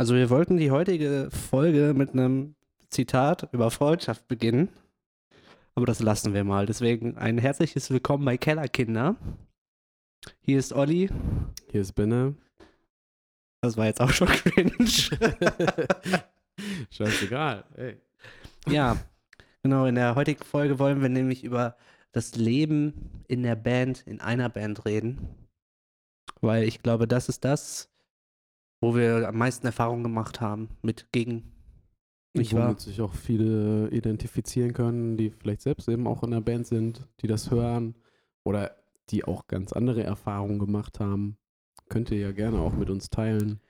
Also wir wollten die heutige Folge mit einem Zitat über Freundschaft beginnen. Aber das lassen wir mal. Deswegen ein herzliches Willkommen bei Kellerkinder. Hier ist Olli. Hier ist Benne. Das war jetzt auch schon cringe. Scheißegal. Ey. Ja, genau. In der heutigen Folge wollen wir nämlich über das Leben in der Band, in einer Band reden. Weil ich glaube, das ist das, wo wir am meisten Erfahrung gemacht haben mit gegen. Nicht wahr? Womit sich auch viele identifizieren können, die vielleicht selbst eben auch in der Band sind, die das hören oder die auch ganz andere Erfahrungen gemacht haben. Könnt ihr ja gerne auch mit uns teilen.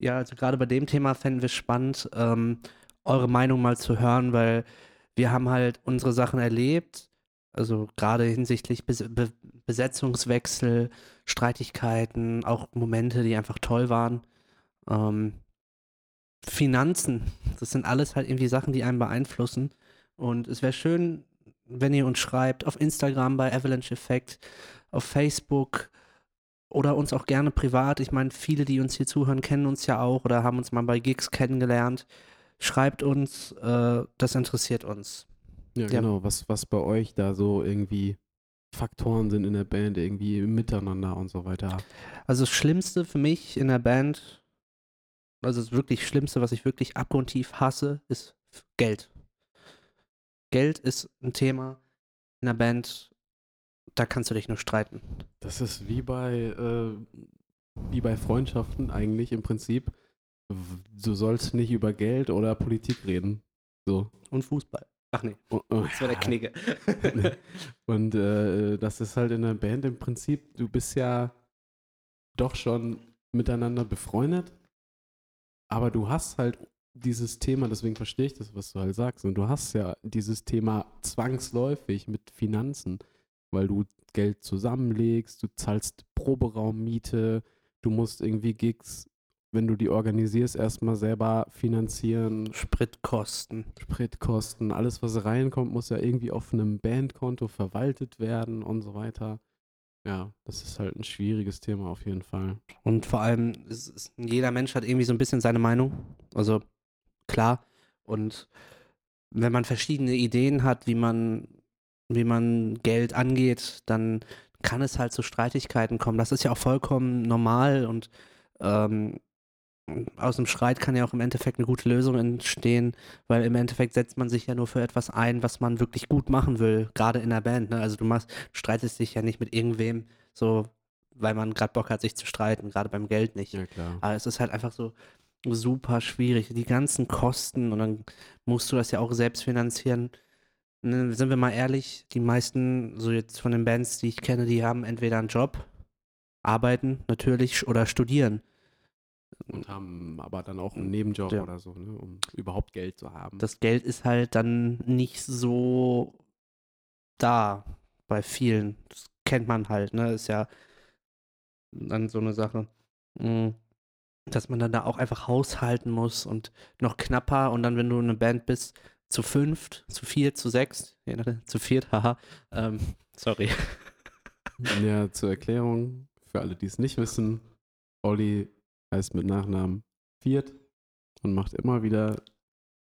Ja, also gerade bei dem Thema fänden wir es spannend, ähm, eure Meinung mal zu hören, weil wir haben halt unsere Sachen erlebt, also gerade hinsichtlich Bes Be Besetzungswechsel, Streitigkeiten, auch Momente, die einfach toll waren. Ähm, Finanzen, das sind alles halt irgendwie Sachen, die einen beeinflussen. Und es wäre schön, wenn ihr uns schreibt auf Instagram bei Avalanche Effect, auf Facebook oder uns auch gerne privat. Ich meine, viele, die uns hier zuhören, kennen uns ja auch oder haben uns mal bei Gigs kennengelernt. Schreibt uns, äh, das interessiert uns. Ja, Ja. genau. Was, was bei euch da so irgendwie Faktoren sind in der Band, irgendwie Miteinander und so weiter. Also das Schlimmste für mich in der Band, also das wirklich Schlimmste, was ich wirklich abgrundtief hasse, ist Geld. Geld ist ein Thema in der Band, da kannst du dich nur streiten. Das ist wie bei, äh, wie bei Freundschaften eigentlich im Prinzip. Du sollst nicht über Geld oder Politik reden. So. Und Fußball. Ach nee, Oh, oh, das war der. Knigge. Und äh, das ist halt in der Band im Prinzip, du bist ja doch schon miteinander befreundet, aber du hast halt dieses Thema, deswegen verstehe ich das, was du halt sagst, und du hast ja dieses Thema zwangsläufig mit Finanzen, weil du Geld zusammenlegst, du zahlst Proberaummiete, du musst irgendwie Gigs, wenn du die organisierst, erstmal selber finanzieren, Spritkosten. Spritkosten, alles, was reinkommt, muss ja irgendwie auf einem Bandkonto verwaltet werden und so weiter. Ja, das ist halt ein schwieriges Thema auf jeden Fall. Und vor allem, es ist, jeder Mensch hat irgendwie so ein bisschen seine Meinung. Also klar. Und wenn man verschiedene Ideen hat, wie man, wie man Geld angeht, dann kann es halt zu Streitigkeiten kommen. Das ist ja auch vollkommen normal und ähm, aus dem Streit kann ja auch im Endeffekt eine gute Lösung entstehen, weil im Endeffekt setzt man sich ja nur für etwas ein, was man wirklich gut machen will, gerade in der Band. Ne? Also du machst, streitest dich ja nicht mit irgendwem, so weil man gerade Bock hat, sich zu streiten, gerade beim Geld nicht. Ja, klar. Aber es ist halt einfach so super schwierig. Die ganzen Kosten und dann musst du das ja auch selbst finanzieren. Ne, sind wir mal ehrlich, die meisten, so jetzt von den Bands, die ich kenne, die haben entweder einen Job, arbeiten natürlich oder studieren. Und haben aber dann auch einen Nebenjob Ja. oder so, ne, um überhaupt Geld zu haben. Das Geld ist halt dann nicht so da bei vielen. Das kennt man halt, ne? Ist ja dann so eine Sache. Mm, Dass man dann da auch einfach haushalten muss und noch knapper und dann, wenn du eine Band bist, zu fünft, zu viert, zu sechs, zu viert, haha. Ähm, sorry. ja, zur Erklärung, für alle, die es nicht wissen, Olli heißt mit Nachnamen Viert und macht immer wieder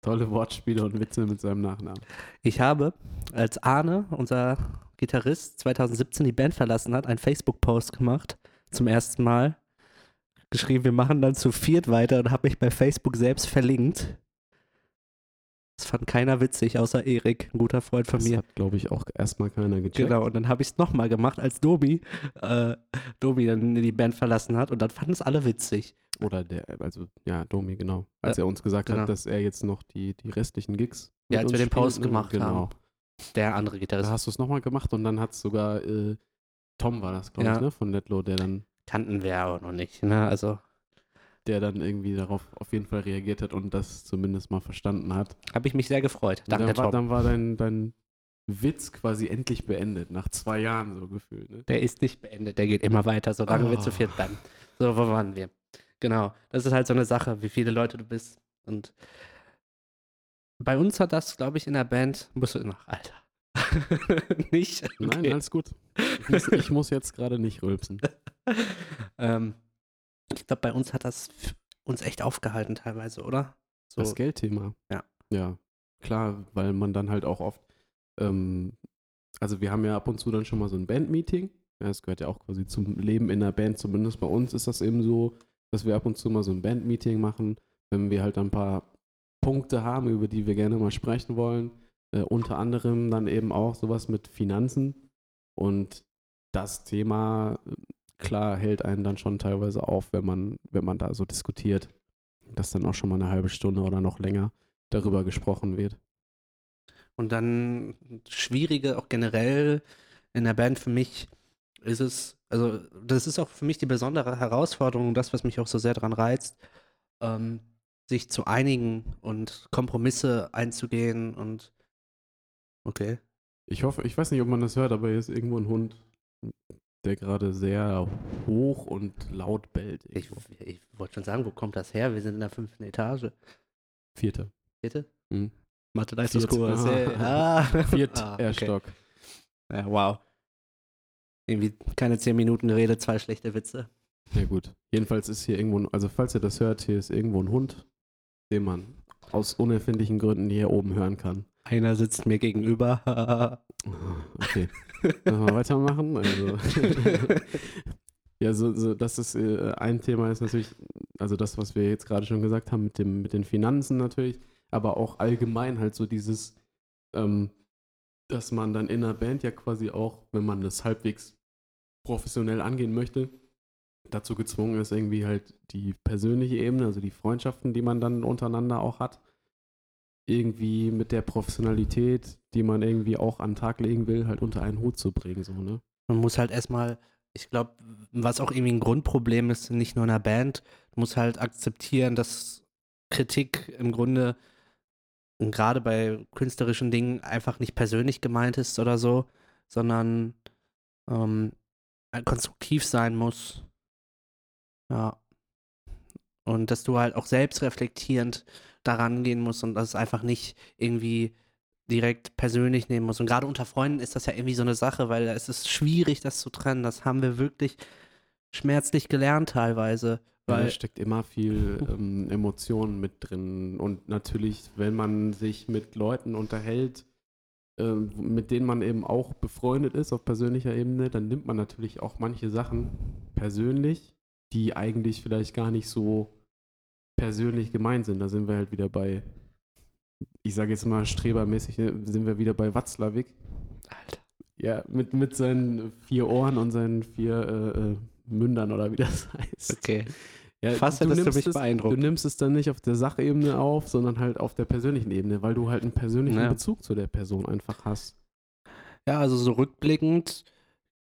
tolle Wortspiele und Witze mit seinem Nachnamen. Ich habe, als Arne, unser Gitarrist, 2017 die Band verlassen hat, einen Facebook-Post gemacht, zum ersten Mal. Geschrieben, wir machen dann zu viert weiter und habe mich bei Facebook selbst verlinkt. Das fand keiner witzig, außer Erik, ein guter Freund von Das mir. hat, glaube ich, auch erstmal keiner gecheckt. Genau, und dann habe ich es nochmal gemacht, als Dobi, äh, Dobi dann die Band verlassen hat und dann fanden es alle witzig. Oder der, also ja, Domi, genau. Als Ja, er uns gesagt genau. hat, dass er jetzt noch die, die restlichen Gigs. Ja, als wir den Post gemacht genau. haben. Der andere Da Gitarrist hast du es nochmal gemacht und dann hat es sogar äh, Tom war das, glaube Ja. ich, ne? Von Letlo, der dann, kannten wir aber noch nicht, ne? Also der dann irgendwie darauf auf jeden Fall reagiert hat und das zumindest mal verstanden hat. habe ich mich sehr gefreut. Danke, dann, war, dann war dein, dein Witz quasi endlich beendet, nach zwei Jahren so gefühlt. Ne? Der ist nicht beendet, der geht immer weiter, solange wir zu Oh. viert bleiben. So, wo waren wir? Genau, das ist halt so eine Sache, wie viele Leute du bist. Und bei uns hat das, glaube ich, in der Band, musst du noch, Alter. nicht? Nein, Okay. alles gut. Ich muss, ich muss jetzt gerade nicht rülpsen. ähm, ich glaube, bei uns hat das uns echt aufgehalten teilweise, oder? So, Das Geldthema. Ja. Ja, klar, weil man dann halt auch oft, ähm, also wir haben ja ab und zu dann schon mal so ein Bandmeeting. Ja, das gehört ja auch quasi zum Leben in der Band. Zumindest bei uns ist das eben so, dass wir ab und zu mal so ein Bandmeeting machen, wenn wir halt ein paar Punkte haben, über die wir gerne mal sprechen wollen. Äh, unter anderem dann eben auch sowas mit Finanzen. Und das Thema, klar, hält einen dann schon teilweise auf, wenn man, wenn man da so diskutiert, dass dann auch schon mal eine halbe Stunde oder noch länger darüber gesprochen wird. Und dann Schwierige auch generell in der Band für mich ist es, also das ist auch für mich die besondere Herausforderung, das, was mich auch so sehr daran reizt, ähm, sich zu einigen und Kompromisse einzugehen und okay. Ich hoffe, ich weiß nicht, ob man das hört, aber hier ist irgendwo ein Hund, der gerade sehr hoch und laut bellt. Ich, ich wollte schon sagen, wo kommt das her? Wir sind in der fünften Etage. Vierte. Bitte? Mhm. Mathe-Leistungskurs. Hey. Ah. Viert Ah, okay. Stock. Ja, wow. Irgendwie keine zehn Minuten Rede, zwei schlechte Witze. Ja gut. Jedenfalls ist hier irgendwo, ein- also falls ihr das hört, hier ist irgendwo ein Hund, den man aus unerfindlichen Gründen hier oben hören kann. Einer sitzt mir gegenüber. Okay. Lass mal weitermachen. Also. ja, so, so das ist äh, ein Thema ist natürlich, also das, was wir jetzt gerade schon gesagt haben, mit dem, mit den Finanzen natürlich, aber auch allgemein halt so dieses, ähm, dass man dann in einer Band ja quasi auch, wenn man das halbwegs professionell angehen möchte, dazu gezwungen ist, irgendwie halt die persönliche Ebene, also die Freundschaften, die man dann untereinander auch hat, irgendwie mit der Professionalität, die man irgendwie auch an den Tag legen will, halt unter einen Hut zu bringen, so, ne? Man muss halt erstmal, ich glaube, was auch irgendwie ein Grundproblem ist, nicht nur in der Band, du musst halt akzeptieren, dass Kritik im Grunde und gerade bei künstlerischen Dingen einfach nicht persönlich gemeint ist oder so, sondern ähm, konstruktiv sein muss. Ja. Und dass du halt auch selbstreflektierend daran gehen musst und das einfach nicht irgendwie direkt persönlich nehmen musst. Und gerade unter Freunden ist das ja irgendwie so eine Sache, weil es ist schwierig, das zu trennen. Das haben wir wirklich schmerzlich gelernt teilweise. Weil Weil da steckt immer viel ähm, Emotionen mit drin. Und natürlich, wenn man sich mit Leuten unterhält, ähm, mit denen man eben auch befreundet ist auf persönlicher Ebene, dann nimmt man natürlich auch manche Sachen persönlich, die eigentlich vielleicht gar nicht so persönlich gemeint sind. Da sind wir halt wieder bei, ich sage jetzt mal strebermäßig, ne, sind wir wieder bei Watzlawick. Alter. Ja, mit, mit seinen vier Ohren und seinen vier äh, äh, Mündern oder wie das heißt. Okay. Ja, Fast hättest du nimmst mich es, beeindruckt. Du nimmst es dann nicht auf der Sachebene auf, sondern halt auf der persönlichen Ebene, weil du halt einen persönlichen Ja. Bezug zu der Person einfach hast. Ja, also so rückblickend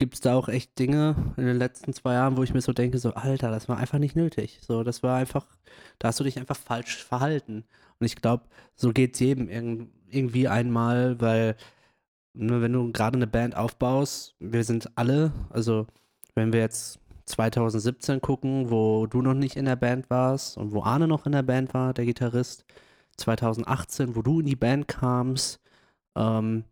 gibt es da auch echt Dinge in den letzten zwei Jahren, wo ich mir so denke, so, Alter, das war einfach nicht nötig. So, das war einfach, da hast du dich einfach falsch verhalten. Und ich glaube, so geht es jedem irg irgendwie einmal, weil, ne, wenn du gerade eine Band aufbaust, wir sind alle, also wenn wir jetzt 2017 gucken, wo du noch nicht in der Band warst und wo Arne noch in der Band war, der Gitarrist, 2018, wo du in die Band kamst, ähm,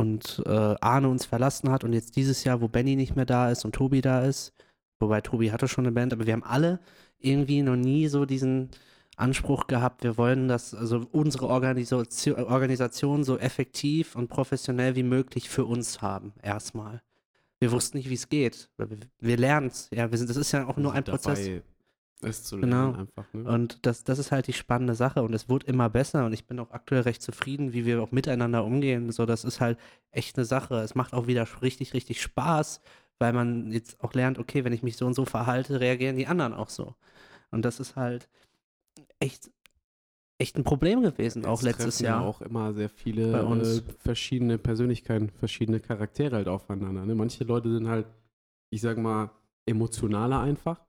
und äh, Arne uns verlassen hat und jetzt dieses Jahr, wo Benny nicht mehr da ist und Tobi da ist, wobei Tobi hatte schon eine Band, aber wir haben alle irgendwie noch nie so diesen Anspruch gehabt, wir wollen das, also unsere Organisation, Organisation so effektiv und professionell wie möglich für uns haben, erstmal. Wir wussten nicht, wie es geht. Wir, wir lernen es, ja, wir sind, das ist ja auch nur ein Prozess. Es zu Genau. lernen einfach. Ne? Und das, das ist halt die spannende Sache und es wird immer besser und ich bin auch aktuell recht zufrieden, wie wir auch miteinander umgehen. So, das ist halt echt eine Sache. Es macht auch wieder richtig, richtig Spaß, weil man jetzt auch lernt, okay, wenn ich mich so und so verhalte, reagieren die anderen auch so. Und das ist halt echt, echt ein Problem gewesen, auch Es letztes treffen ja Jahr. auch immer sehr viele Bei uns. Äh, verschiedene Persönlichkeiten, verschiedene Charaktere halt aufeinander. Ne? Manche Leute sind halt, ich sag mal, emotionaler einfach,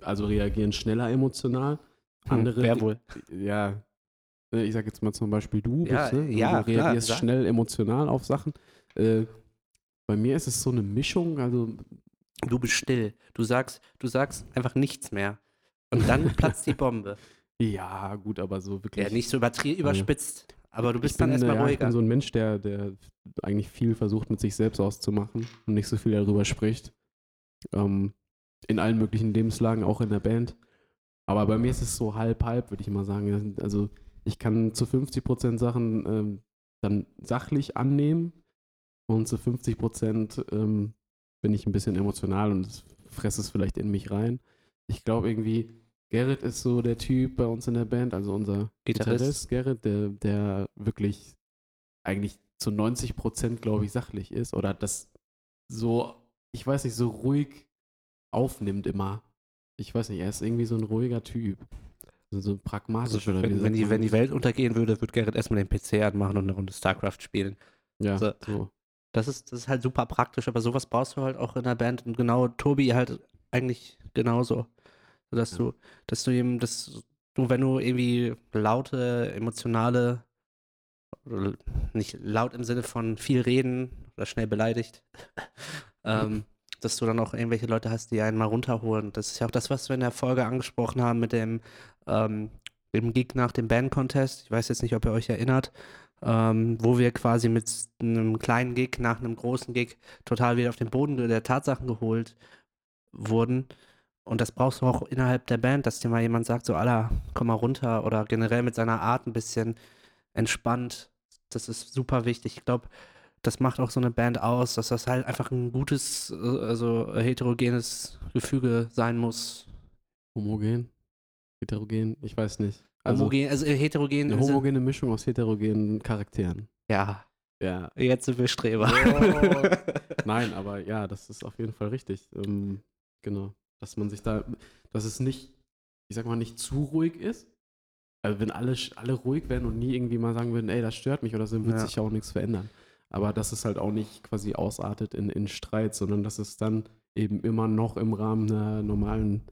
also reagieren schneller emotional. Hm, Andere, wer wohl? ja, ne, ich sag jetzt mal zum Beispiel du, Ja, bist, ne? ja, du klar, reagierst sag. schnell emotional auf Sachen. Äh, bei mir ist es so eine Mischung, also Du bist still. Du sagst, du sagst einfach nichts mehr. Und dann platzt die Bombe. ja, gut, aber so wirklich. Ja, nicht so übertrie überspitzt. Aber du bist ich dann bin, erstmal ja, Ich ruhiger. bin so ein Mensch, der, der eigentlich viel versucht, mit sich selbst auszumachen und nicht so viel darüber spricht. Ähm, in allen möglichen Lebenslagen, auch in der Band. Aber bei mir ist es so halb-halb, würde ich mal sagen. Also ich kann zu 50 Prozent Sachen ähm, dann sachlich annehmen und zu 50 Prozent ähm, bin ich ein bisschen emotional und fresse es vielleicht in mich rein. Ich glaube irgendwie, Gerrit ist so der Typ bei uns in der Band, also unser Gitarrist. Gitarrist, Gerrit, der, der wirklich eigentlich zu 90 Prozent, glaube ich, sachlich ist oder das so, ich weiß nicht, so ruhig aufnimmt immer. Ich weiß nicht, er ist irgendwie so ein ruhiger Typ. So, so pragmatisch Also, oder wie wenn, sagt wenn, die, wenn die? Welt untergehen würde, würde Gerrit erstmal den PC anmachen und eine Runde StarCraft spielen. Ja, so- so. Das ist, das ist halt super praktisch, aber sowas brauchst du halt auch in der Band. Und genau, Tobi halt eigentlich genauso. So, Dass Ja. du, dass du ihm, dass du, wenn du irgendwie laute, emotionale, nicht laut im Sinne von viel reden oder schnell beleidigt, ähm, dass du dann auch irgendwelche Leute hast, die einen mal runterholen. Das ist ja auch das, was wir in der Folge angesprochen haben mit dem, ähm, dem Gig nach dem Band-Contest. Ich weiß jetzt nicht, ob ihr euch erinnert, ähm, wo wir quasi mit einem kleinen Gig nach einem großen Gig total wieder auf den Boden der Tatsachen geholt wurden. Und das brauchst du auch innerhalb der Band, dass dir mal jemand sagt, so, Alter, komm mal runter oder generell mit seiner Art ein bisschen entspannt. Das ist super wichtig. Ich glaube, das macht auch so eine Band aus, dass das halt einfach ein gutes, äh, also heterogenes Gefüge sein muss. Homogen? Heterogen? Ich weiß nicht. Also Homogen, also äh, heterogen. eine homogene Mischung aus heterogenen Charakteren. Ja, Ja. jetzt sind wir Streber. Oh. Nein, aber ja, das ist auf jeden Fall richtig. Ähm, genau. Dass man sich da, dass es nicht, ich sag mal, nicht zu ruhig ist. Also wenn alle, alle ruhig werden und nie irgendwie mal sagen würden, ey, das stört mich oder so, wird Ja. sich ja auch nichts verändern. Aber dass es halt auch nicht quasi ausartet in, in Streit, sondern dass es dann eben immer noch im Rahmen einer normalen,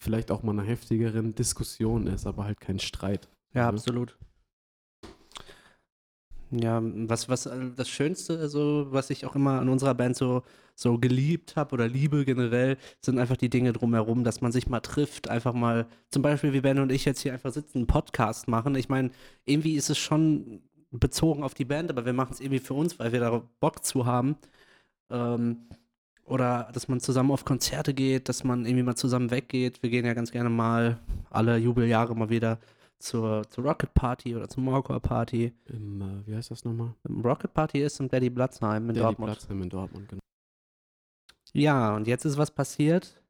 vielleicht auch mal einer heftigeren Diskussion ist, aber halt kein Streit. Ja, Mhm. absolut. Ja, was, was äh, das Schönste, so, was ich auch immer an unserer Band so, so geliebt habe oder liebe generell, sind einfach die Dinge drumherum, dass man sich mal trifft, einfach mal, zum Beispiel wie Ben und ich jetzt hier einfach sitzen, einen Podcast machen. Ich meine, irgendwie ist es schon bezogen auf die Band, aber wir machen es irgendwie für uns, weil wir da Bock zu haben. Ähm, oder dass man zusammen auf Konzerte geht, dass man irgendwie mal zusammen weggeht. Wir gehen ja ganz gerne mal alle Jubeljahre mal wieder zur, zur Rocket Party oder zur Morcor Party. Im, äh, wie heißt das nochmal? Rocket Party ist im Daddy Blatzheim in Daddy Dortmund. Platzheim in Dortmund, genau. Ja, und jetzt ist was passiert,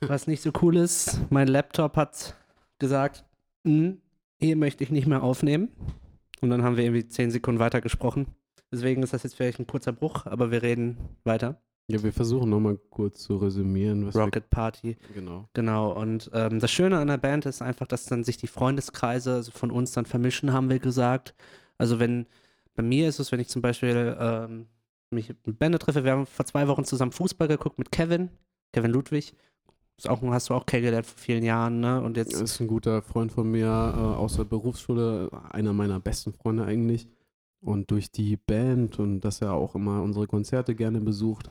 was nicht so cool ist. Mein Laptop hat gesagt, "Hm, hier möchte ich nicht mehr aufnehmen. Und dann haben wir irgendwie zehn Sekunden weiter gesprochen. Deswegen ist das jetzt vielleicht ein kurzer Bruch, aber wir reden weiter. Ja, wir versuchen nochmal kurz zu resümieren, was Rocket Party. genau. Genau, und ähm, das Schöne an der Band ist einfach, dass dann sich die Freundeskreise also von uns dann vermischen, haben wir gesagt. Also wenn, bei mir ist es, wenn ich zum Beispiel ähm, mich mit Bände treffe, wir haben vor zwei Wochen zusammen Fußball geguckt mit Kevin, Kevin Ludwig. Ist auch, hast du auch kennengelernt vor vielen Jahren, ne? Und jetzt, ist ein guter Freund von mir äh, aus der Berufsschule, einer meiner besten Freunde eigentlich. Und durch die Band und dass er auch immer unsere Konzerte gerne besucht,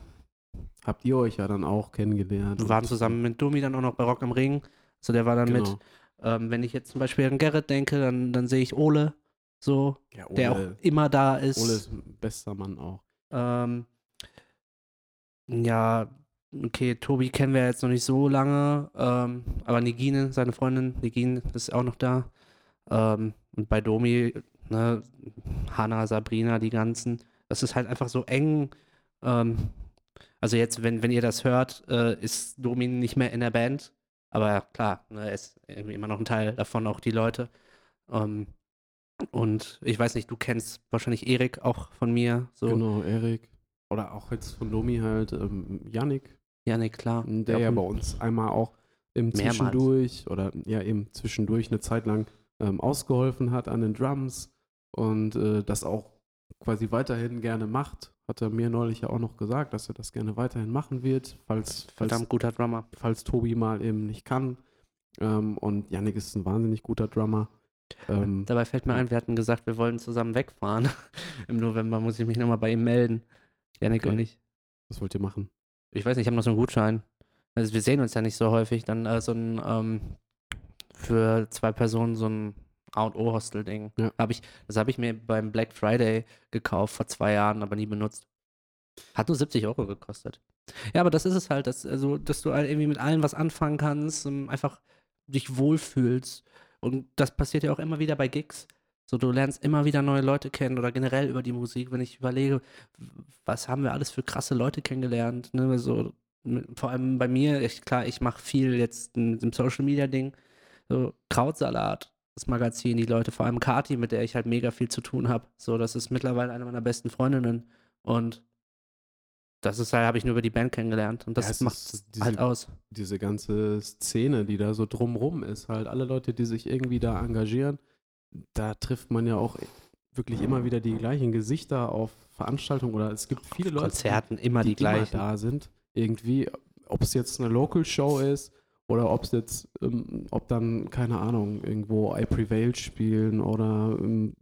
habt ihr euch ja dann auch kennengelernt. wir waren zusammen mit Domi dann auch noch bei Rock am Ring. So, der war dann Genau. mit, ähm, wenn ich jetzt zum Beispiel an Gerrit denke, dann, dann sehe ich Ole, so, Ja, der auch Ole, immer da ist. Ole ist ein bester Mann auch. Ähm, ja, okay, Tobi kennen wir jetzt noch nicht so lange, ähm, aber Negine, seine Freundin, Negine ist auch noch da. Ähm, und bei Domi, ne, Hanna, Sabrina, die ganzen, das ist halt einfach so eng. Ähm, also jetzt, wenn, wenn ihr das hört, äh, ist Domi nicht mehr in der Band, aber klar, ne, er ist immer noch ein Teil davon, auch die Leute. Ähm, und ich weiß nicht, du kennst wahrscheinlich Erik auch von mir, so. Genau, Erik. Oder auch jetzt von Domi halt ähm, Yannick, Ja, nee, klar. der ja bei uns einmal auch im Mehrmals. Zwischendurch oder ja eben zwischendurch eine Zeit lang ähm, ausgeholfen hat an den Drums und äh, das auch quasi weiterhin gerne macht. Hat er mir neulich ja auch noch gesagt, dass er das gerne weiterhin machen wird, falls, falls, Verdammt guter Drummer. falls Tobi mal eben nicht kann. Ähm, und Yannick ist ein wahnsinnig guter Drummer. Ähm, Dabei fällt mir ein, wir hatten gesagt, wir wollen zusammen wegfahren. Im November muss ich mich nochmal bei ihm melden. Janik Okay. und ich. was wollt ihr machen? Ich weiß nicht, ich habe noch so einen Gutschein. Also wir sehen uns ja nicht so häufig. Dann äh, so ein ähm, für zwei Personen so ein A und O Hostel Ding. Ja. Hab ich, das habe ich mir beim Black Friday gekauft vor zwei Jahren, aber nie benutzt. Hat nur 70 Euro gekostet. Ja, aber das ist es halt, dass, also, dass du halt irgendwie mit allem was anfangen kannst. einfach dich wohlfühlst. Und das passiert ja auch immer wieder bei Gigs. So, du lernst immer wieder neue Leute kennen oder generell über die Musik, wenn ich überlege, was haben wir alles für krasse Leute kennengelernt. Ne? So, vor allem bei mir, ich, klar, ich mache viel jetzt mit dem Social Media Ding. So, Krautsalat, das Magazin, die Leute, vor allem Kati, mit der ich halt mega viel zu tun habe. So, das ist mittlerweile eine meiner besten Freundinnen. Und das ist halt, habe ich nur über die Band kennengelernt. Und das Ja, macht diese- halt aus. diese ganze Szene, die da so drumrum ist, halt alle Leute, die sich irgendwie da engagieren, da trifft man ja auch wirklich immer wieder die gleichen Gesichter auf Veranstaltungen oder es gibt viele Leute, Konzerten immer die, die, immer gleichen. da sind. Irgendwie, ob es jetzt eine Local Show ist oder ob es jetzt, ähm, ob dann, keine Ahnung, irgendwo I Prevail spielen oder ähm,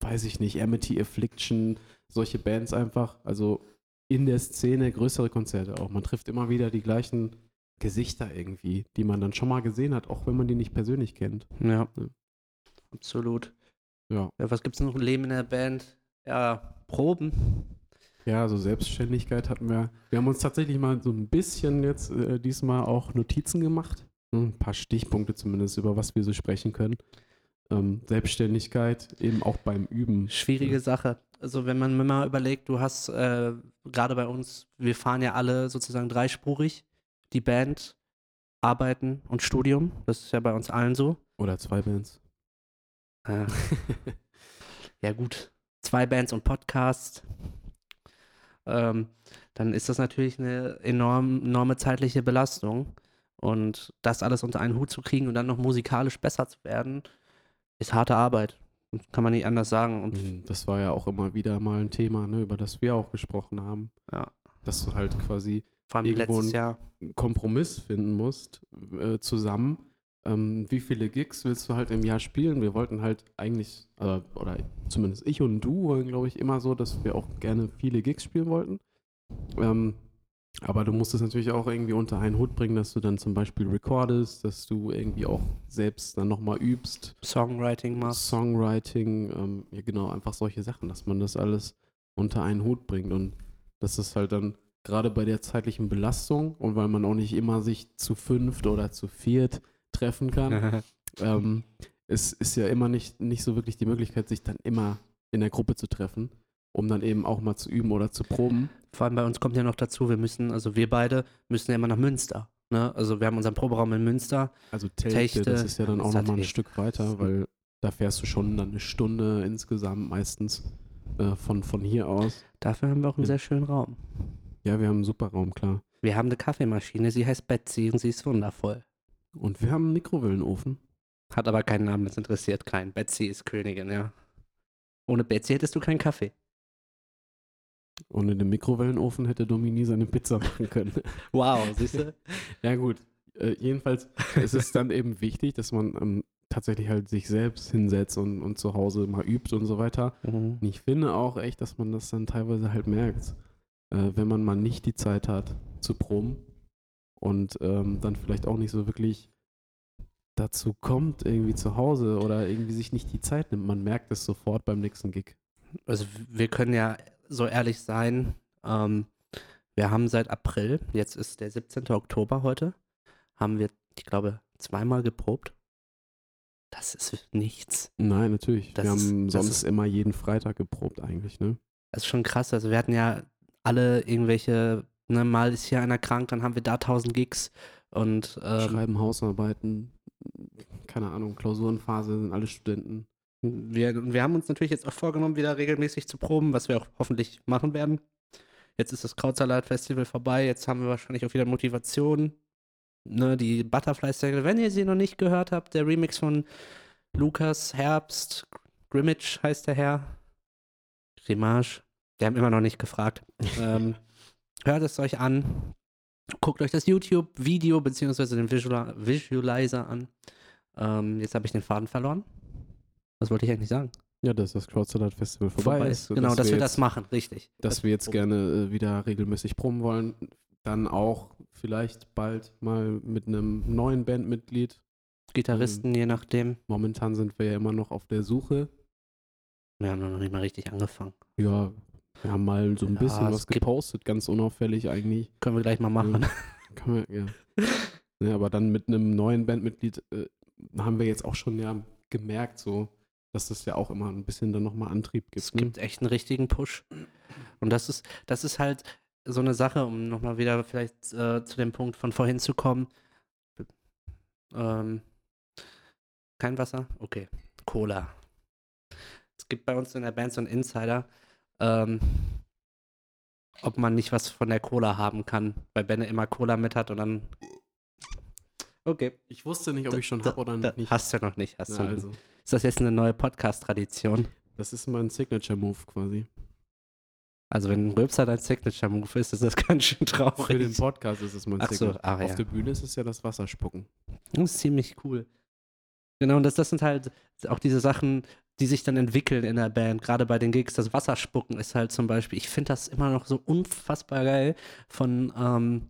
weiß ich nicht, Amity Affliction, solche Bands einfach, also in der Szene größere Konzerte auch. Man trifft immer wieder die gleichen Gesichter irgendwie, die man dann schon mal gesehen hat, auch wenn man die nicht persönlich kennt. Ja. Ja. Absolut. Ja. Ja, was gibt's noch im Leben in der Band? Ja, Proben. Ja, also Selbstständigkeit hatten wir. Wir haben uns tatsächlich mal so ein bisschen jetzt äh, diesmal auch Notizen gemacht. Hm, Ein paar Stichpunkte zumindest, über was wir so sprechen können. Ähm, Selbstständigkeit eben auch beim Üben. Schwierige Ja. Sache. Also wenn man mir mal überlegt, du hast äh, gerade bei uns, wir fahren ja alle sozusagen dreispurig, die Band, Arbeiten und Studium. Das ist ja bei uns allen so. Oder zwei Bands. Ja gut, zwei Bands und Podcast. Ähm, dann ist das natürlich eine enorm, enorme zeitliche Belastung. Und das alles unter einen Hut zu kriegen und dann noch musikalisch besser zu werden, ist harte Arbeit. Kann man nicht anders sagen. Und Mhm, Das war ja auch immer wieder mal ein Thema, ne, über das wir auch gesprochen haben. Ja. Dass du halt quasi vor allem irgendwo letztes Jahr. einen Kompromiss finden musst, äh, zusammen. Ähm, wie viele Gigs willst du halt im Jahr spielen? Wir wollten halt eigentlich, äh, oder zumindest ich und du wollen, glaube ich, immer so, dass wir auch gerne viele Gigs spielen wollten. Ähm, aber du musst es natürlich auch irgendwie unter einen Hut bringen, dass du dann zum Beispiel recordest, dass du irgendwie auch selbst dann nochmal übst. Songwriting machst. Songwriting, ähm, ja genau, einfach solche Sachen, dass man das alles unter einen Hut bringt und das ist halt dann gerade bei der zeitlichen Belastung und weil man auch nicht immer sich zu fünft oder zu viert treffen kann, ähm, es ist ja immer nicht, nicht so wirklich die Möglichkeit, sich dann immer in der Gruppe zu treffen, um dann eben auch mal zu üben oder zu proben. Vor allem bei uns kommt ja noch dazu, wir müssen, also wir beide müssen ja immer nach Münster. Ne? Also wir haben unseren Proberaum in Münster. Also Telte, Techte, das ist ja dann auch nochmal ein. Stück weiter, weil da fährst du schon dann eine Stunde insgesamt meistens äh, von, von hier aus. Dafür haben wir auch einen Ja. sehr schönen Raum. Ja, wir haben einen super Raum, klar. Wir haben eine Kaffeemaschine, sie heißt Betsy und sie ist wundervoll. Und wir haben einen Mikrowellenofen. Hat aber keinen Namen, das interessiert keinen. Betsy ist Königin, ja. Ohne Betsy hättest du keinen Kaffee. Und in dem Mikrowellenofen hätte Domini seine Pizza machen können. Wow, siehst du? ja, gut. Äh, jedenfalls ist es dann eben wichtig, dass man ähm, tatsächlich halt sich selbst hinsetzt und, und zu Hause mal übt und so weiter. Mhm. Und ich finde auch echt, dass man das dann teilweise halt merkt, äh, wenn man mal nicht die Zeit hat zu proben und ähm, dann vielleicht auch nicht so wirklich dazu kommt, irgendwie zu Hause oder irgendwie sich nicht die Zeit nimmt. Man merkt es sofort beim nächsten Gig. Also wir können ja so ehrlich sein, ähm, wir haben seit April, jetzt ist der 17. Oktober heute, haben wir, ich glaube, zweimal geprobt. Das ist nichts. Nein, natürlich. Das Wir ist- haben das sonst ist- immer jeden Freitag geprobt eigentlich, ne? Das ist schon krass. Also wir hatten ja alle irgendwelche, ne, mal ist hier einer krank, dann haben wir da 1000 Gigs und ähm, Schreiben Hausarbeiten, keine Ahnung, Klausurenphase sind alle Studenten. wir, wir haben uns natürlich jetzt auch vorgenommen, wieder regelmäßig zu proben, was wir auch hoffentlich machen werden. Jetzt ist das Krautsalat-Festival vorbei, jetzt haben wir wahrscheinlich auch wieder Motivation. Ne, die Butterfly-Single, wenn ihr sie noch nicht gehört habt, der Remix von Lukas Herbst, Grimmage heißt der Herr. Grimage. Wir haben immer noch nicht gefragt. ähm, hört es euch an. Guckt euch das YouTube-Video beziehungsweise den Visual Visualizer an. Ähm, jetzt habe ich den Faden verloren. Was wollte ich eigentlich sagen? Ja, dass das Crowdsalat Festival vorbei, ist. Genau, dass, wir, jetzt, das machen, richtig. Dass wir jetzt gerne äh, wieder regelmäßig proben wollen. Dann auch vielleicht bald mal mit einem neuen Bandmitglied. Gitarristen, je nachdem. Momentan sind wir ja immer noch auf der Suche. Wir haben noch nicht mal richtig angefangen. Ja, wir haben mal so ein Ja, bisschen es was gepostet, ganz unauffällig eigentlich. Können wir gleich mal machen. Kann man, ja. Ne? Aber dann mit einem neuen Bandmitglied äh, haben wir jetzt auch schon ja gemerkt, so, dass das ja auch immer ein bisschen dann nochmal Antrieb gibt. Es ne? gibt echt einen richtigen Push. Und das ist, das ist halt so eine Sache, um nochmal wieder vielleicht äh, zu dem Punkt von vorhin zu kommen. Ähm, kein Wasser? Okay. Cola. Es gibt bei uns in der Band so einen Insider, ähm, ob man nicht was von der Cola haben kann, weil Benne immer Cola mit hat und dann. Okay. Ich wusste nicht, ob ich schon habe oder nicht. Hast du noch nicht. Hast Ja, du noch also, nicht. Ist das jetzt eine neue Podcast-Tradition? das ist mein Signature-Move quasi. Also wenn ein Rülpser dein Signature-Move ist, ist das ganz schön traurig. Für den Podcast ist es mein Ach so, Signature. ach ja. Auf der Bühne ist es ja das Wasserspucken. Das ist ziemlich cool. Genau, und das, das sind halt auch diese Sachen, die sich dann entwickeln in der Band. Gerade bei den Gigs, das Wasserspucken ist halt zum Beispiel, ich finde das immer noch so unfassbar geil von ähm,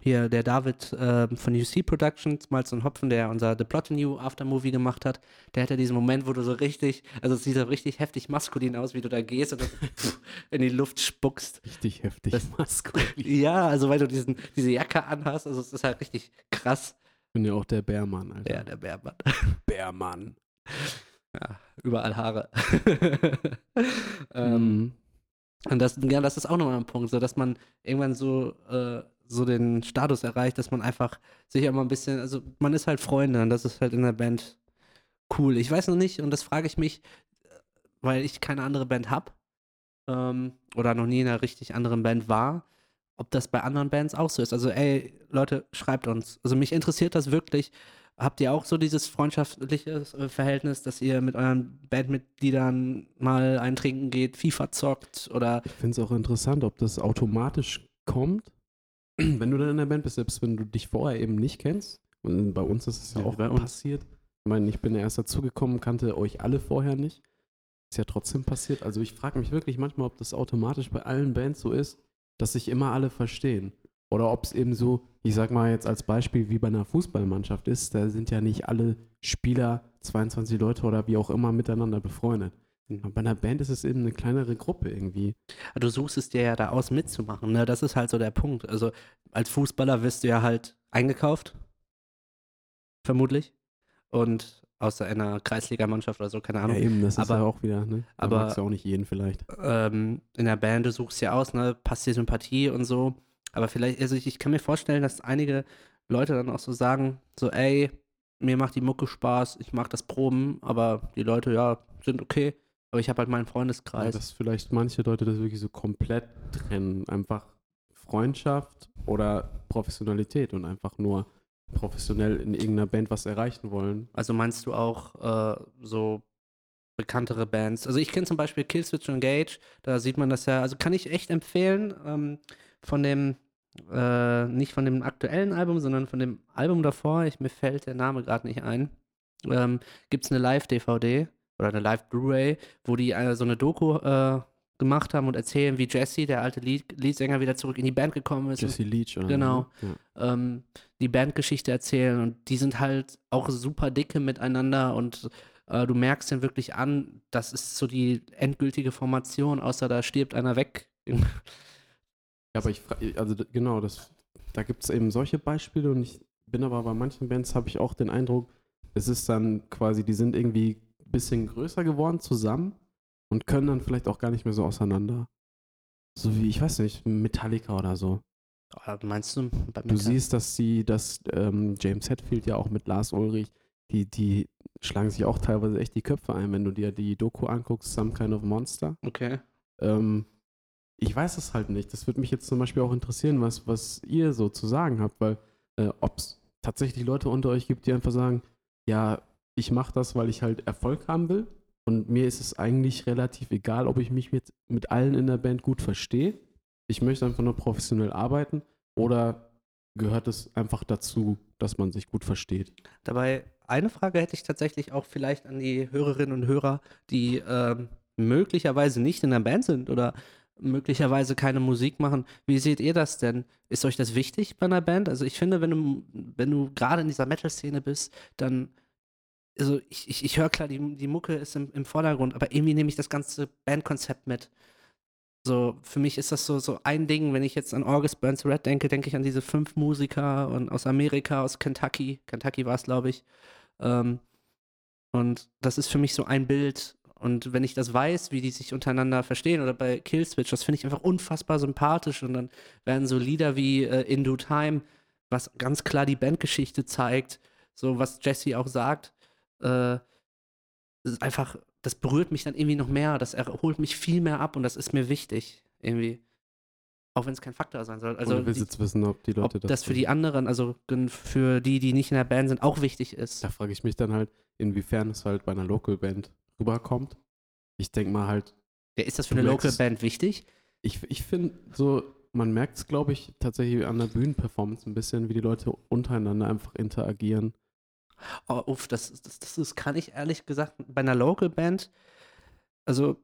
hier der David ähm, von UC Productions, Malz und Hopfen, der unser The Plot New Aftermovie gemacht hat. Der hat ja diesen Moment, wo du so richtig, also es sieht so richtig heftig maskulin aus, wie du da gehst und in die Luft spuckst. Richtig heftig Das- maskulin. Ja, also weil du diesen, diese Jacke anhast, also es ist halt richtig krass. Ich bin ja auch der Bärmann, Alter. Ja, der Bärmann. Bärmann. Ja, überall Haare. ähm, Mhm. Und das, ja, das ist auch nochmal ein Punkt, so dass man irgendwann so, äh, so den Status erreicht, dass man einfach sich immer ein bisschen, also man ist halt Freunde und das ist halt in der Band cool. Ich weiß noch nicht, und das frage ich mich, äh, weil ich keine andere Band habe ähm, oder noch nie in einer richtig anderen Band war, ob das bei anderen Bands auch so ist. Also, ey, Leute, schreibt uns. Also mich interessiert das wirklich. Habt ihr auch so dieses freundschaftliche äh, Verhältnis, dass ihr mit euren Bandmitgliedern mal eintrinken geht, FIFA zockt oder Ich finde es auch interessant, ob das automatisch kommt, wenn du dann in der Band bist, selbst wenn du dich vorher eben nicht kennst. Und bei uns ist es ja Ja, auch passiert. Ich meine, ich bin ja erst dazugekommen, kannte euch alle vorher nicht. Ist ja trotzdem passiert. Also ich frage mich wirklich manchmal, ob das automatisch bei allen Bands so ist, dass sich immer alle verstehen. Oder ob es eben so, ich sag mal jetzt als Beispiel, wie bei einer Fußballmannschaft ist, da sind ja nicht alle Spieler, 22 Leute oder wie auch immer miteinander befreundet. Bei einer Band ist es eben eine kleinere Gruppe irgendwie. du suchst es dir ja da aus mitzumachen. Ne? Das ist halt so der Punkt. Also als Fußballer wirst du ja halt eingekauft, vermutlich. Und außer einer Kreisligamannschaft oder so, keine Ja, Ahnung. eben, das ist Aber- ja auch wieder, ne? Da aber- magst du auch nicht jeden vielleicht. ähm, in der Band, du suchst ja aus, ne, passt dir Sympathie und so. Aber vielleicht, also ich, ich kann mir vorstellen, dass einige Leute dann auch so sagen, so, ey, mir macht die Mucke Spaß, ich mag das Proben, aber die Leute, ja, sind okay. Aber ich habe halt meinen Ja, Freundeskreis. dass vielleicht manche Leute das wirklich so komplett trennen. Einfach Freundschaft oder Professionalität und einfach nur professionell in irgendeiner Band was erreichen wollen. Also meinst du auch äh, so bekanntere Bands? Also ich kenne zum Beispiel Killswitch Engage, da sieht man das ja, also kann ich echt empfehlen, ähm, von dem, äh, nicht von dem aktuellen Album, sondern von dem Album davor, ich, mir fällt der Name gerade nicht ein, ähm, gibt es eine Live-DVD oder eine Live-Blu-ray, wo die äh, so eine Doku äh, gemacht haben und erzählen, wie Jesse, der alte Lead Leadsänger, wieder zurück in die Band gekommen ist. Jesse Leach oder Genau. Ja. ähm, die Bandgeschichte erzählen und die sind halt auch super dicke miteinander und äh, du merkst den wirklich an, das ist so die endgültige Formation, außer da stirbt einer weg. Ja, aber ich also genau, das, da gibt es eben solche Beispiele und ich bin aber bei manchen Bands, habe ich auch den Eindruck, es ist dann quasi, die sind irgendwie ein bisschen größer geworden zusammen und können dann vielleicht auch gar nicht mehr so auseinander. So wie, ich weiß nicht, Metallica oder so. Ah, Meinst du? Bei Du siehst, dass sie, dass ähm, James Hetfield ja auch mit Lars Ulrich, die, die schlagen sich auch teilweise echt die Köpfe ein, wenn du dir die Doku anguckst, Some Kind of Monster. Okay. Ähm, ich weiß es halt nicht. Das würde mich jetzt zum Beispiel auch interessieren, was, was ihr so zu sagen habt, weil äh, ob es tatsächlich Leute unter euch gibt, die einfach sagen, ja, ich mache das, weil ich halt Erfolg haben will. Und mir ist es eigentlich relativ egal, ob ich mich mit, mit allen in der Band gut verstehe. Ich möchte einfach nur professionell arbeiten. Oder gehört es einfach dazu, dass man sich gut versteht? Dabei, eine Frage hätte ich tatsächlich auch vielleicht an die Hörerinnen und Hörer, die ähm, möglicherweise nicht in der Band sind oder möglicherweise keine Musik machen. Wie seht ihr das denn? Ist euch das wichtig bei einer Band? Also ich finde, wenn du, wenn du gerade in dieser Metal-Szene bist, dann, also ich, ich, ich höre klar, die, die Mucke ist im, im Vordergrund, aber irgendwie nehme ich das ganze Bandkonzept mit. So, für mich ist das so, so ein Ding, wenn ich jetzt an August Burns Red denke, denke ich an diese fünf Musiker und aus Amerika, aus Kentucky. Kentucky war es, glaube ich. Ähm, und das ist für mich so ein Bild. Und wenn ich das weiß, wie die sich untereinander verstehen, oder bei Killswitch, das finde ich einfach unfassbar sympathisch. Und dann werden so Lieder wie äh, In Due Time, was ganz klar die Bandgeschichte zeigt, so was Jesse auch sagt, äh, ist einfach, das berührt mich dann irgendwie noch mehr, das holt mich viel mehr ab und das ist mir wichtig, irgendwie. Auch wenn es kein Faktor sein soll. Also, willst die, jetzt wissen, ob die Leute ob das für die anderen, also für die, die nicht in der Band sind, auch wichtig ist. Da frage ich mich dann halt, inwiefern es halt bei einer Local Band rüberkommt. Ich denke mal halt, Ja, ist das für eine Local Band wichtig? ich, ich finde so, man merkt es, glaube ich, tatsächlich an der Bühnenperformance ein bisschen, wie die Leute untereinander einfach interagieren. Oh, uff, das, das, das ist, kann ich ehrlich gesagt bei einer Local Band, also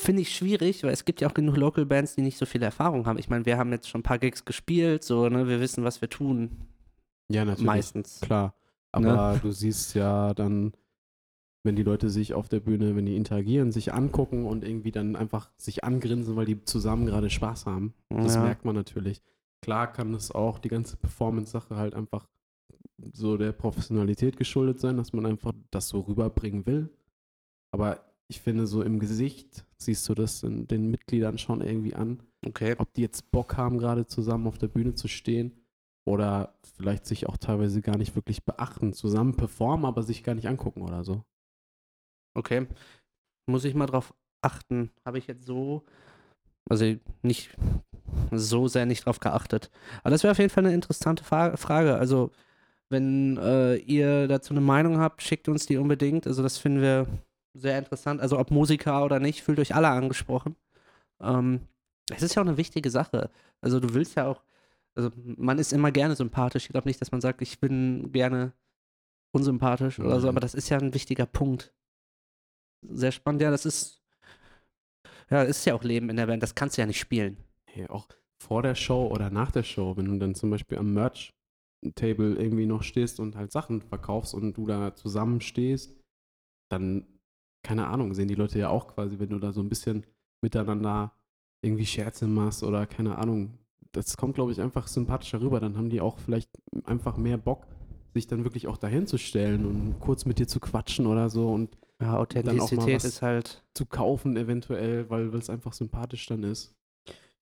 finde ich schwierig, weil es gibt ja auch genug Local Bands, die nicht so viel Erfahrung haben. Ich meine, wir haben jetzt schon ein paar Gigs gespielt, so, ne, wir wissen, was wir tun, Ja, natürlich. meistens. Klar. Aber du siehst ja dann, wenn die Leute sich auf der Bühne, wenn die interagieren, sich angucken und irgendwie dann einfach sich angrinsen, weil die zusammen gerade Spaß haben. Das Ja. merkt man natürlich. Klar kann es auch die ganze Performance-Sache halt einfach so der Professionalität geschuldet sein, dass man einfach das so rüberbringen will. Aber ich finde, so im Gesicht siehst du das in den Mitgliedern schon irgendwie an Okay. ob die jetzt Bock haben, gerade zusammen auf der Bühne zu stehen oder vielleicht sich auch teilweise gar nicht wirklich beachten, zusammen performen, aber sich gar nicht angucken oder so. Okay. Muss ich mal drauf achten. Habe ich jetzt so, also nicht so sehr nicht drauf geachtet. Aber das wäre auf jeden Fall eine interessante Fa Frage. Also, wenn äh, ihr dazu eine Meinung habt, schickt uns die unbedingt. Also, das finden wir sehr interessant. Also, ob Musiker oder nicht, fühlt euch alle angesprochen. Ähm, es ist ja auch eine wichtige Sache. Also, du willst ja auch, also, man ist immer gerne sympathisch. Ich glaube nicht, dass man sagt, ich bin gerne unsympathisch oder so, Nein. aber das ist ja ein wichtiger Punkt sehr spannend. Ja, das ist. Ja, ist ja auch Leben in der Band. Das kannst du ja nicht spielen. Hey, auch vor der Show oder nach der Show, wenn du dann zum Beispiel am Merch-Table irgendwie noch stehst und halt Sachen verkaufst und du da zusammen stehst, dann, keine Ahnung, sehen die Leute ja auch quasi, wenn du da so ein bisschen miteinander irgendwie Scherze machst oder keine Ahnung. Das kommt, glaube ich, einfach sympathischer rüber. Dann haben die auch vielleicht einfach mehr Bock, sich dann wirklich auch dahin zu stellen und kurz mit dir zu quatschen oder so und Ja, Authentizität ist halt zu kaufen eventuell, weil es einfach sympathisch dann ist.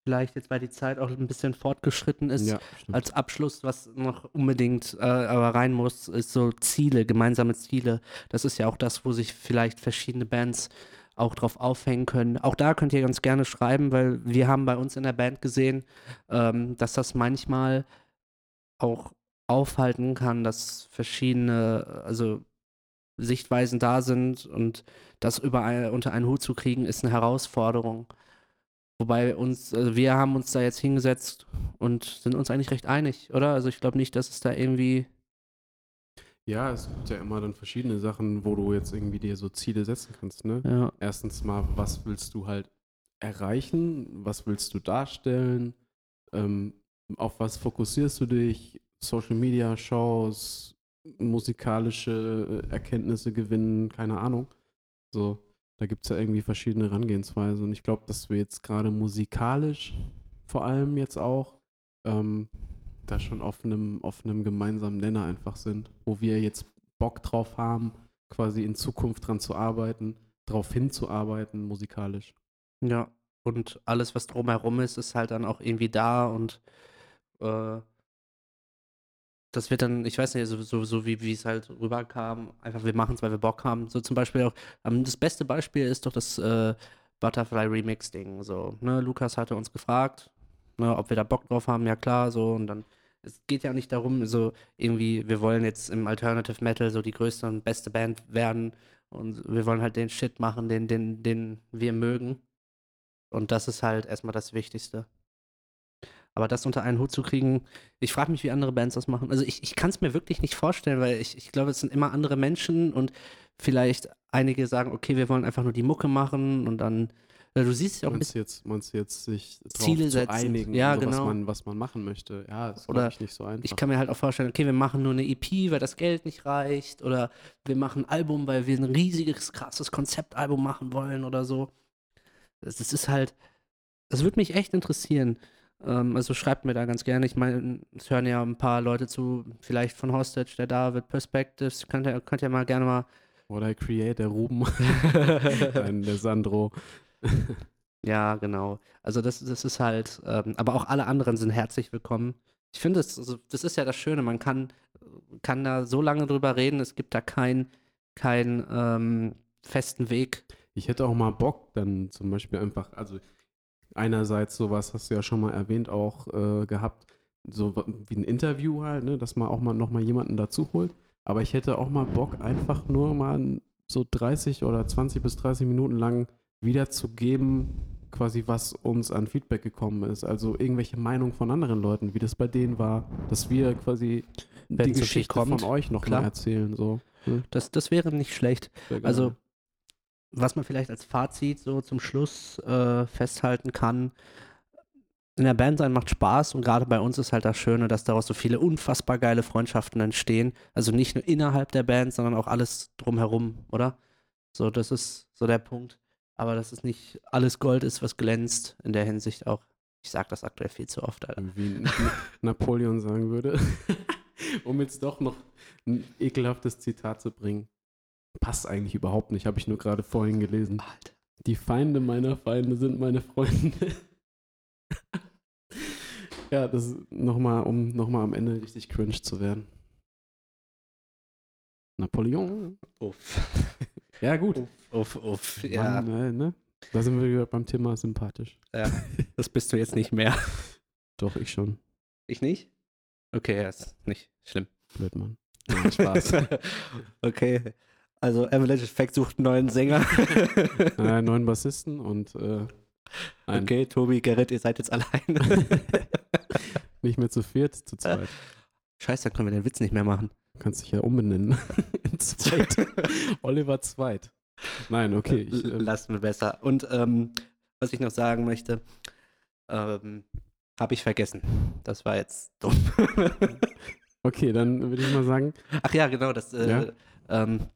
vielleicht jetzt, weil die Zeit auch ein bisschen fortgeschritten ist. ja. Als Abschluss, was noch unbedingt äh, aber rein muss, ist so Ziele, gemeinsame Ziele. Das ist ja auch das, wo sich vielleicht verschiedene Bands auch drauf aufhängen können. Auch da könnt ihr ganz gerne schreiben, weil wir haben bei uns in der Band gesehen, ähm, dass das manchmal auch aufhalten kann, dass verschiedene, also Sichtweisen da sind und das überall unter einen Hut zu kriegen, ist eine Herausforderung. Wobei uns, also wir haben uns da jetzt hingesetzt und sind uns eigentlich recht einig, oder? Also ich glaube nicht, dass es da irgendwie. Ja, es gibt ja immer dann verschiedene Sachen, wo du jetzt irgendwie dir so Ziele setzen kannst, ne? Ja, Erstens mal, was willst du halt erreichen? Was willst du darstellen? Ähm, auf was fokussierst du dich? Social Media Shows, musikalische äh, Erkenntnisse gewinnen, keine Ahnung. So, da gibt es ja irgendwie verschiedene Herangehensweisen. Und ich glaube, dass wir jetzt gerade musikalisch vor allem jetzt auch ähm, da schon auf einem, auf gemeinsamen Nenner einfach sind, wo wir jetzt Bock drauf haben, quasi in Zukunft dran zu arbeiten, drauf hinzuarbeiten, musikalisch. ja. Und alles, was drumherum ist, ist halt dann auch irgendwie da und äh, das wird dann, ich weiß nicht, so, so, so wie es halt rüberkam, einfach wir machen es, weil wir Bock haben. So zum Beispiel auch, ähm, das beste Beispiel ist doch das äh, Butterfly Remix-Ding. So, ne, Lukas hatte uns gefragt, ne, ob wir da Bock drauf haben, ja klar, so und dann. Es geht ja nicht darum, so irgendwie, wir wollen jetzt im Alternative Metal so die größte und beste Band werden und wir wollen halt den Shit machen, den, den, den wir mögen. Und das ist halt erstmal das Wichtigste. Aber das unter einen Hut zu kriegen, ich frage mich, wie andere Bands das machen. Also ich, ich kann es mir wirklich nicht vorstellen, weil ich, ich glaube, es sind immer andere Menschen und vielleicht einige sagen, okay, wir wollen einfach nur die Mucke machen und dann, äh, du siehst ja auch ein Meinst jetzt, meinst du jetzt sich Ziele zu setzen. einigen, Ja, so, was, genau. man, was man machen möchte? Ja, ist Oder glaube ich nicht so einfach. ich kann mir halt auch vorstellen, okay, wir machen nur eine EP, weil das Geld nicht reicht oder wir machen ein Album, weil wir ein riesiges, krasses Konzeptalbum machen wollen oder so. Das, das ist halt, das würde mich echt interessieren. Ähm, also schreibt mir da ganz gerne. Ich meine, es hören ja ein paar Leute zu, vielleicht von Hostage, der David, Perspectives. Könnt ihr, könnt ihr mal gerne mal. Oder Create, der Ruben. Nein, der Sandro. ja, genau. Also das, das ist halt, ähm, aber auch alle anderen sind herzlich willkommen. Ich finde, das, also, das ist ja das Schöne, man kann, kann da so lange drüber reden, es gibt da keinen kein, ähm, festen Weg. Ich hätte auch mal Bock, dann zum Beispiel einfach, also einerseits sowas hast du ja schon mal erwähnt, auch äh, gehabt, so wie ein Interview halt, ne, dass man auch mal nochmal jemanden dazu holt. Aber ich hätte auch mal Bock, einfach nur mal so 30 oder 20 bis 30 Minuten lang wiederzugeben, quasi was uns an Feedback gekommen ist. Also irgendwelche Meinungen von anderen Leuten, wie das bei denen war, dass wir quasi Wenn die Geschichte kommt, von euch noch klar. mal erzählen. So. ne? Das, das wäre nicht schlecht. Also, was man vielleicht als Fazit so zum Schluss äh, festhalten kann, in der Band sein macht Spaß und gerade bei uns ist halt das Schöne, dass daraus so viele unfassbar geile Freundschaften entstehen. Also nicht nur innerhalb der Band, sondern auch alles drumherum, oder? So, das ist so der Punkt. Aber dass es nicht alles Gold ist, was glänzt, in der Hinsicht auch. Ich sag das aktuell viel zu oft, Alter. wie Napoleon sagen würde. um jetzt doch noch ein ekelhaftes Zitat zu bringen. Passt eigentlich überhaupt nicht, habe ich nur gerade vorhin gelesen. Alter. Die Feinde meiner Feinde sind meine Freunde. ja, das ist nochmal, um nochmal am Ende richtig cringe zu werden. Napoleon. Uff. Ja, gut. Uff, uff. Ja, Mann, äh, ne? Da sind wir wieder beim Thema sympathisch. ja, das bist du jetzt nicht mehr. Doch, ich schon. Ich nicht? Okay, ja, ist nicht schlimm. Blöd, Mann. Ja, Spaß. okay. Also Avalanche Effect sucht einen neuen Sänger. äh, neun Bassisten und äh, okay, Tobi, Gerrit, ihr seid jetzt alleine. nicht mehr zu viert, zu zweit. Scheiße, dann können wir den Witz nicht mehr machen. Kannst dich ja umbenennen. Zweit. Oliver Zweit. Nein, okay. Ich, äh, Lassen wir besser. Und ähm, was ich noch sagen möchte, ähm, habe ich vergessen. Das war jetzt dumm. okay, dann würde ich mal sagen, Ach ja, genau, das äh, Ja. ähm,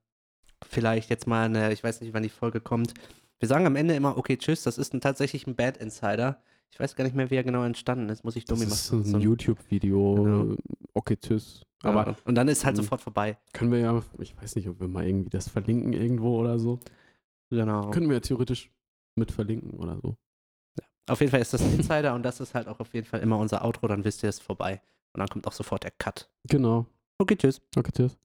vielleicht jetzt mal eine, ich weiß nicht, wann die Folge kommt. Wir sagen am Ende immer, okay, tschüss, das ist ein, tatsächlich ein Bad Insider. Ich weiß gar nicht mehr, wie er genau entstanden ist, muss ich dumm das machen. ist so ein So ein- YouTube-Video. Genau. Okay, tschüss. Aber ja, und dann ist halt Mhm. sofort vorbei. können wir ja, ich weiß nicht, ob wir mal irgendwie das verlinken irgendwo oder so. Genau. Können wir ja theoretisch mit verlinken oder so. Auf jeden Fall ist das ein Insider und das ist halt auch auf jeden Fall immer unser Outro, dann wisst ihr es ist vorbei. Und dann kommt auch sofort der Cut. Genau. Okay, tschüss. Okay, tschüss.